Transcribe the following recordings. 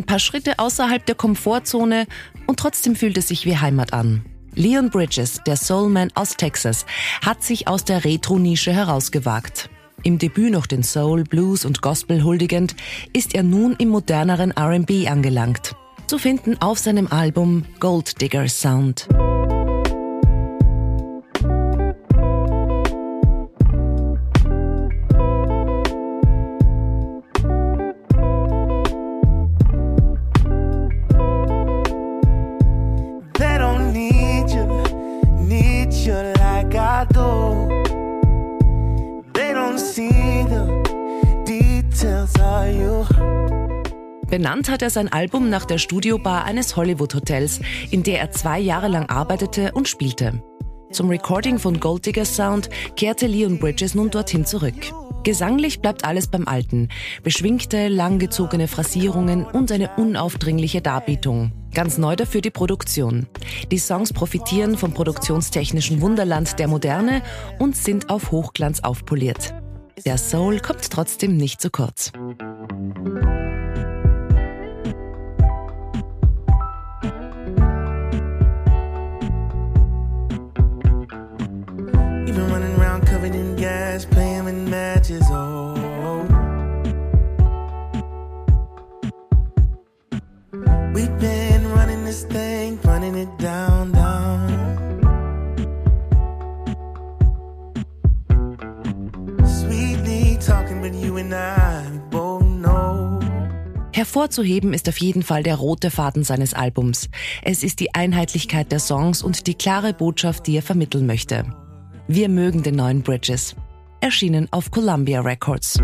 Ein paar Schritte außerhalb der Komfortzone und trotzdem fühlt es sich wie Heimat an. Leon Bridges, der Soulman aus Texas, hat sich aus der Retro-Nische herausgewagt. Im Debüt noch den Soul, Blues und Gospel huldigend, ist er nun im moderneren R&B angelangt. Zu finden auf seinem Album Gold Digger Sound. Benannt hat er sein Album nach der Studiobar eines Hollywood-Hotels, in der er zwei Jahre lang arbeitete und spielte. Zum Recording von Gold Digger Sound kehrte Leon Bridges nun dorthin zurück. Gesanglich bleibt alles beim Alten. Beschwingte, langgezogene Phrasierungen und eine unaufdringliche Darbietung. Ganz neu dafür die Produktion. Die Songs profitieren vom produktionstechnischen Wunderland der Moderne und sind auf Hochglanz aufpoliert. Der Soul kommt trotzdem nicht zu kurz. You've been running around covered in gas, playing with matches. Oh, we've been running this thing, running it down, down. Sweetly talking, but you and I both. Hervorzuheben ist auf jeden Fall der rote Faden seines Albums. Es ist die Einheitlichkeit der Songs und die klare Botschaft, die er vermitteln möchte. Wir mögen den neuen Bridges. Erschienen auf Columbia Records.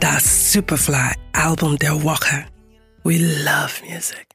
Das Superfly Album der Woche. We love music.